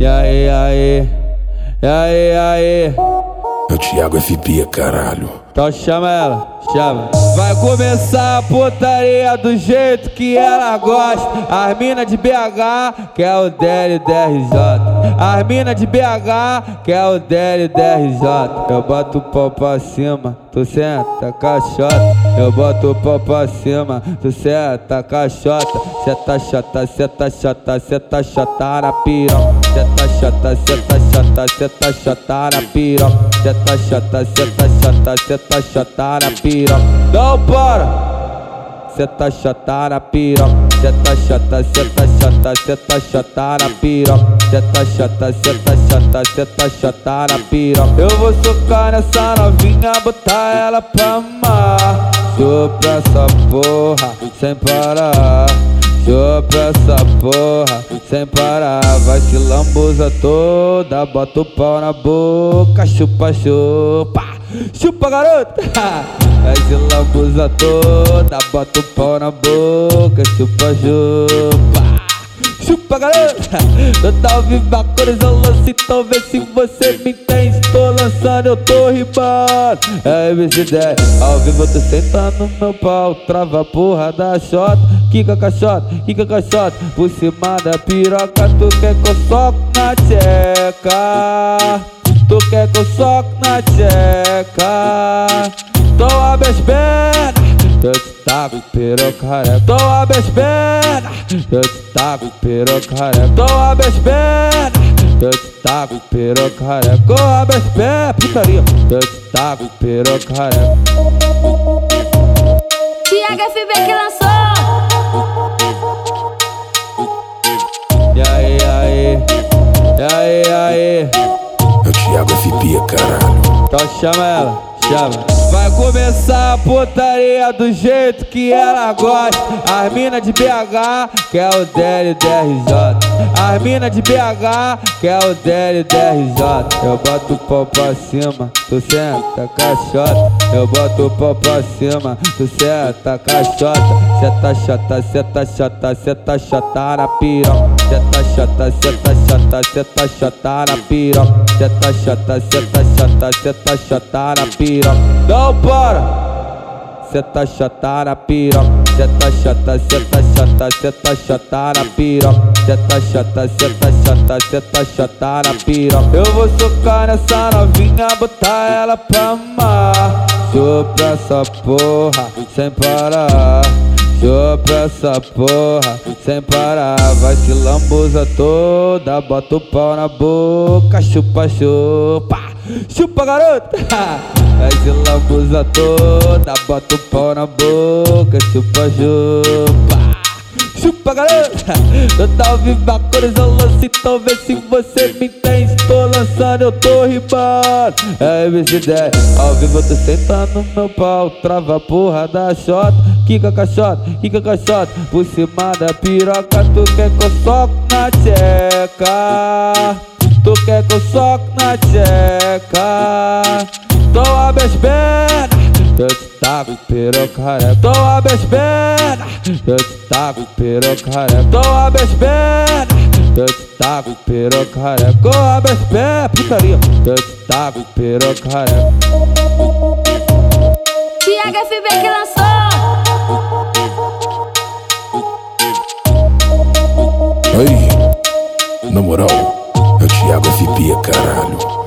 E aí, aí, e aí, aí. É o Thiago FP, caralho. Então chama ela, chama. Vai começar a putaria do jeito que ela gosta. As mina de BH, que é o DL DRJ. As mina de BH, que é o DL DRJ. Eu boto o pau pra cima, tu senta caixota. Eu boto o pau pra cima, tu senta caixota. Seta chata, seta chata, seta chata na piroca. Chata, seta chata, seta chata na piroca. Seta chata, seta chata, seta chata na piroca. Não para! Seta chata na piroca, seta chata, seta chata, seta chata na piroca, seta chata, seta chata, seta chata na piroca. Eu vou socar nessa novinha, botar ela pra amar. Chupa essa porra sem parar. Chupa essa porra sem parar. Vai se lambuza toda, bota o pau na boca. Chupa, chupa, chupa garota. Vai se lambuza toda, bota o pau na boca. Chupa, chupa. Chupa garota, total viva cores eu lance, então vê se você me entende Tô lançando, eu tô rimando É MC10, ao vivo tô sentando no meu pau Trava a porra da chota, quica caixota, quica caixota Por cima da piroca, tu quer que eu soco na tcheca? Tu quer que eu soco na tcheca? Tô abre as pernas eu te taco, pirocareca Tô abre as pernas Eu te taco, pirocareca Tô abre as Eu te taco, abre as pernas, putaria Eu te taco, pirocareca Thiago FB que lançou FP, caralho. Então chama ela, chama. Vai começar a putaria do jeito que ela gosta. As mina de BH, que é o DL DRJ. As mina de BH, que é o DL DRJ. Eu boto o pau pra cima, tu senta caixota. Eu boto o pau pra cima, tu senta caixota. Seta chata, seta chata, seta chata na piroca. Chata, seta chata, seta chata na piroca. Seta chata, seta chata, seta chata na piroca. Não para! Seta chata na piroca, seta chata, seta chata, seta chata na piroca, seta chata, seta chata, seta chata na piroca. Eu vou socar nessa novinha, botar ela pra amar. Chupa essa porra sem parar. Chupa essa porra sem parar. Vai se lambuza toda, bota o pau na boca. Chupa, chupa, chupa garota. Vai se lambuza toda, bota o pau na boca. Chupa, chupa. Chupa garota, total viva cores eu lance, então vê se você me entende Tô lançando, eu tô rimando É MC10, ao vivo eu tô sentando no meu pau Trava a porra da chota, quica caixota, quica caixota Por cima da piroca, tu quer que eu soco na tcheca? Tu quer que eu soco na tcheca? Tô abre as pernas eu te taco, pirocareca Tô abre as pernas Eu te taco, pirocareca Tô abre as pernas Eu te taco, pirocareca Tô abre as pernas, putaria. Eu te taco, Thiago FB que lançou na moral, é o Thiago FP, caralho.